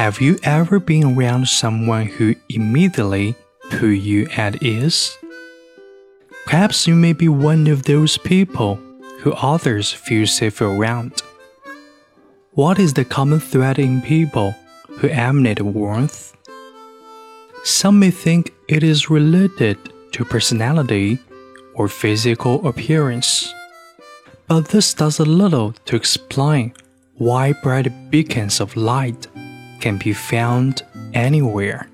Have you ever been around someone who immediately put you at ease? Perhaps you may be one of those people who others feel safe around. What is the common thread in people who emanate warmth? Some may think it is related to personality or physical appearance. But this does a little to explain why bright beacons of light can be found anywhere.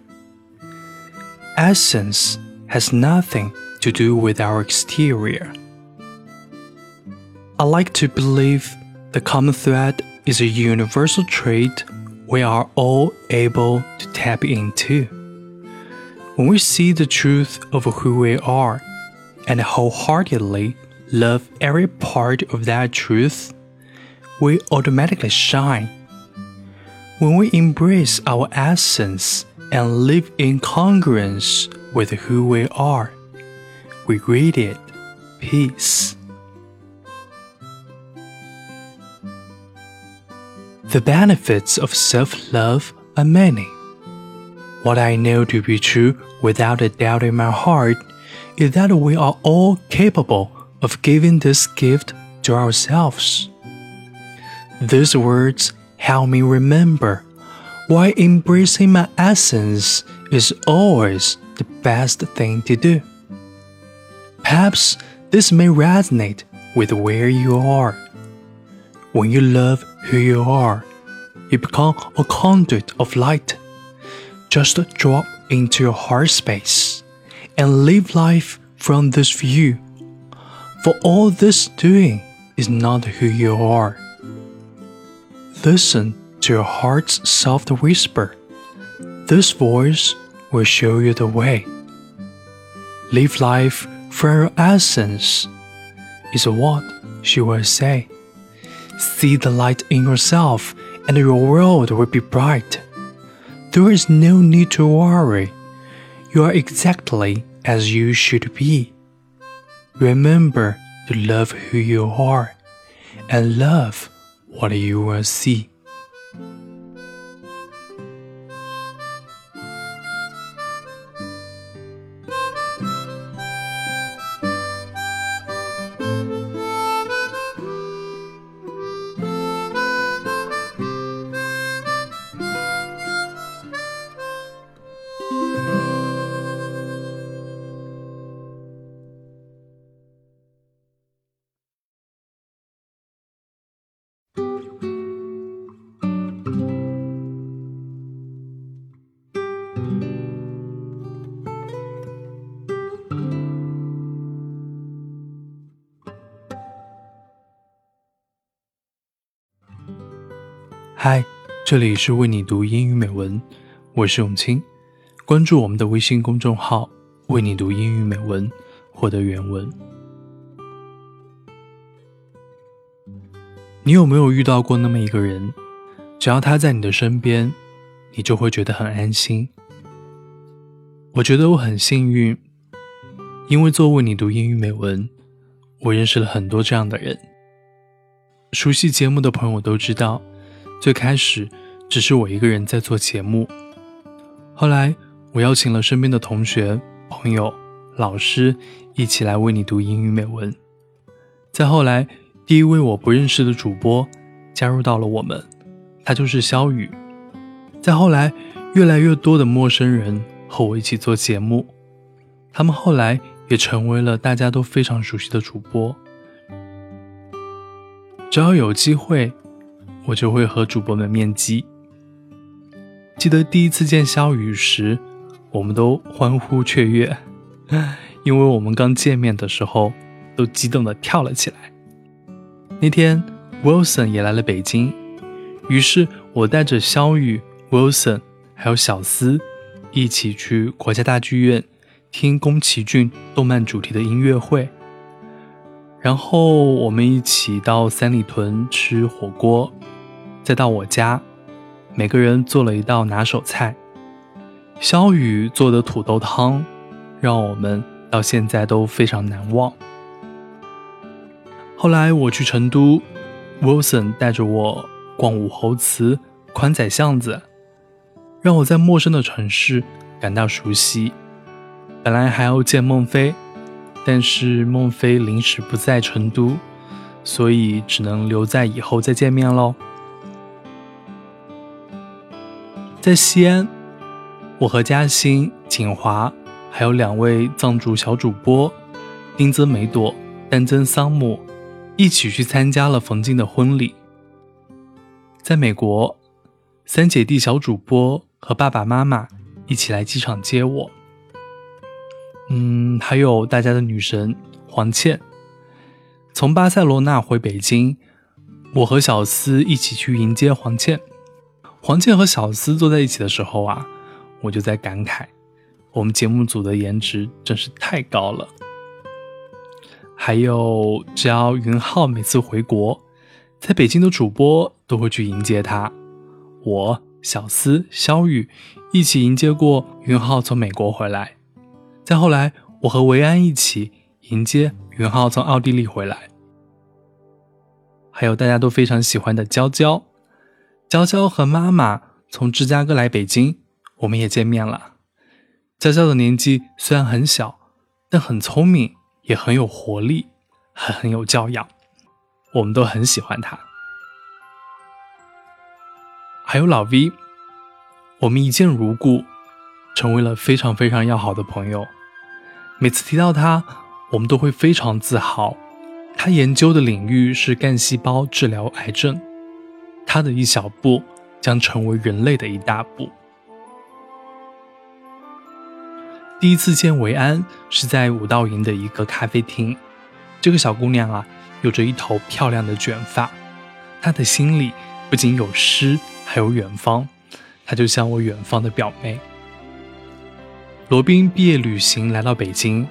Essence has nothing to do with our exterior. I like to believe the common thread is a universal trait we are all able to tap into. When we see the truth of who we are and wholeheartedly love every part of that truth, we automatically shine. When we embrace our essence and live in congruence with who we are, we read it peace. The benefits of self love are many. What I know to be true without a doubt in my heart is that we are all capable of giving this gift to ourselves. These words help me remember why embracing my essence is always the best thing to do. Perhaps this may resonate with where you are. When you love who you are, you become a conduit of light. Just drop into your heart space and live life from this view. For all this doing is not who you are. Listen to your heart's soft whisper. This voice will show you the way. Live life from your essence, is what she will say. See the light in yourself, and your world will be bright. There is no need to worry. You are exactly as you should be. Remember to love who you are and love what do you will see. 嗨，这里是为你读英语美文，我是永清。关注我们的微信公众号“为你读英语美文”，获得原文。你有没有遇到过那么一个人？只要他在你的身边，你就会觉得很安心。我觉得我很幸运，因为做为你读英语美文，我认识了很多这样的人。熟悉节目的朋友都知道。最开始只是我一个人在做节目，后来我邀请了身边的同学、朋友、老师一起来为你读英语美文。再后来，第一位我不认识的主播加入到了我们，他就是肖宇。再后来，越来越多的陌生人和我一起做节目，他们后来也成为了大家都非常熟悉的主播。只要有机会。我就会和主播们面基。记得第一次见肖雨时，我们都欢呼雀跃，因为我们刚见面的时候都激动的跳了起来。那天，Wilson 也来了北京，于是我带着肖雨、Wilson 还有小思一起去国家大剧院听宫崎骏动漫主题的音乐会，然后我们一起到三里屯吃火锅。再到我家，每个人做了一道拿手菜。肖雨做的土豆汤，让我们到现在都非常难忘。后来我去成都，Wilson 带着我逛武侯祠、宽窄巷子，让我在陌生的城市感到熟悉。本来还要见孟非，但是孟非临时不在成都，所以只能留在以后再见面喽。在西安，我和嘉欣、景华，还有两位藏族小主播丁增梅朵、丹增桑木，一起去参加了冯静的婚礼。在美国，三姐弟小主播和爸爸妈妈一起来机场接我。嗯，还有大家的女神黄倩，从巴塞罗那回北京，我和小司一起去迎接黄倩。黄健和小司坐在一起的时候啊，我就在感慨，我们节目组的颜值真是太高了。还有，只要云浩每次回国，在北京的主播都会去迎接他。我、小司、肖雨一起迎接过云浩从美国回来，再后来，我和维安一起迎接云浩从奥地利回来。还有大家都非常喜欢的娇娇。娇娇和妈妈从芝加哥来北京，我们也见面了。娇娇的年纪虽然很小，但很聪明，也很有活力，还很有教养，我们都很喜欢她。还有老 V，我们一见如故，成为了非常非常要好的朋友。每次提到他，我们都会非常自豪。他研究的领域是干细胞治疗癌症。他的一小步将成为人类的一大步。第一次见维安是在五道营的一个咖啡厅。这个小姑娘啊，有着一头漂亮的卷发。她的心里不仅有诗，还有远方。她就像我远方的表妹。罗宾毕业旅行来到北京，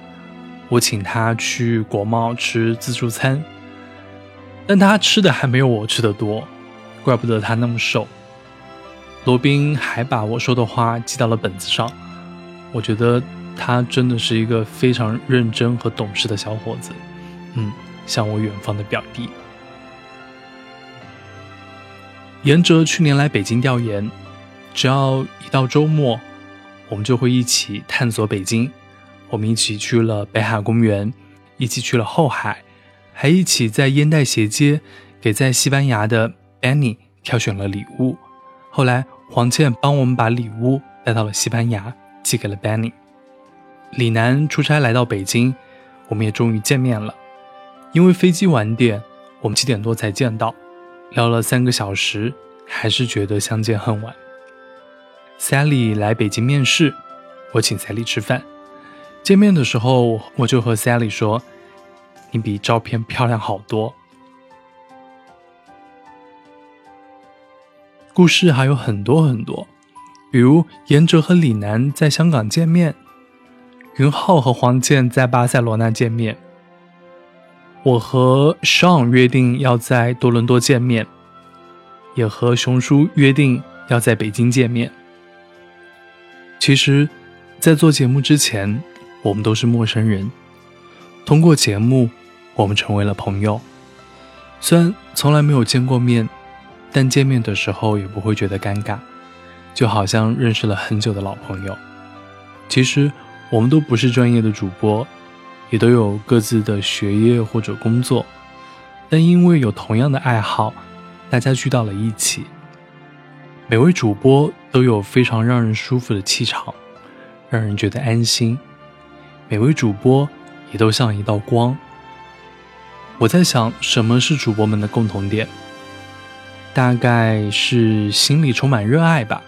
我请他去国贸吃自助餐，但他吃的还没有我吃的多。怪不得他那么瘦。罗宾还把我说的话记到了本子上，我觉得他真的是一个非常认真和懂事的小伙子。嗯，像我远方的表弟。严哲去年来北京调研，只要一到周末，我们就会一起探索北京。我们一起去了北海公园，一起去了后海，还一起在烟袋斜街给在西班牙的。Annie 挑选了礼物，后来黄倩帮我们把礼物带到了西班牙，寄给了 Benny。李楠出差来到北京，我们也终于见面了。因为飞机晚点，我们七点多才见到，聊了三个小时，还是觉得相见恨晚。Sally 来北京面试，我请 Sally 吃饭。见面的时候，我就和 Sally 说：“你比照片漂亮好多。”故事还有很多很多，比如严哲和李楠在香港见面，云浩和黄健在巴塞罗那见面，我和 Sean 约定要在多伦多见面，也和熊叔约定要在北京见面。其实，在做节目之前，我们都是陌生人，通过节目，我们成为了朋友，虽然从来没有见过面。但见面的时候也不会觉得尴尬，就好像认识了很久的老朋友。其实我们都不是专业的主播，也都有各自的学业或者工作，但因为有同样的爱好，大家聚到了一起。每位主播都有非常让人舒服的气场，让人觉得安心。每位主播也都像一道光。我在想，什么是主播们的共同点？大概是心里充满热爱吧，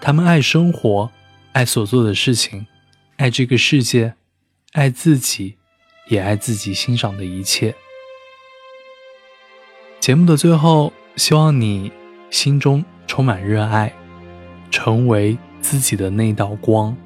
他们爱生活，爱所做的事情，爱这个世界，爱自己，也爱自己欣赏的一切。节目的最后，希望你心中充满热爱，成为自己的那道光。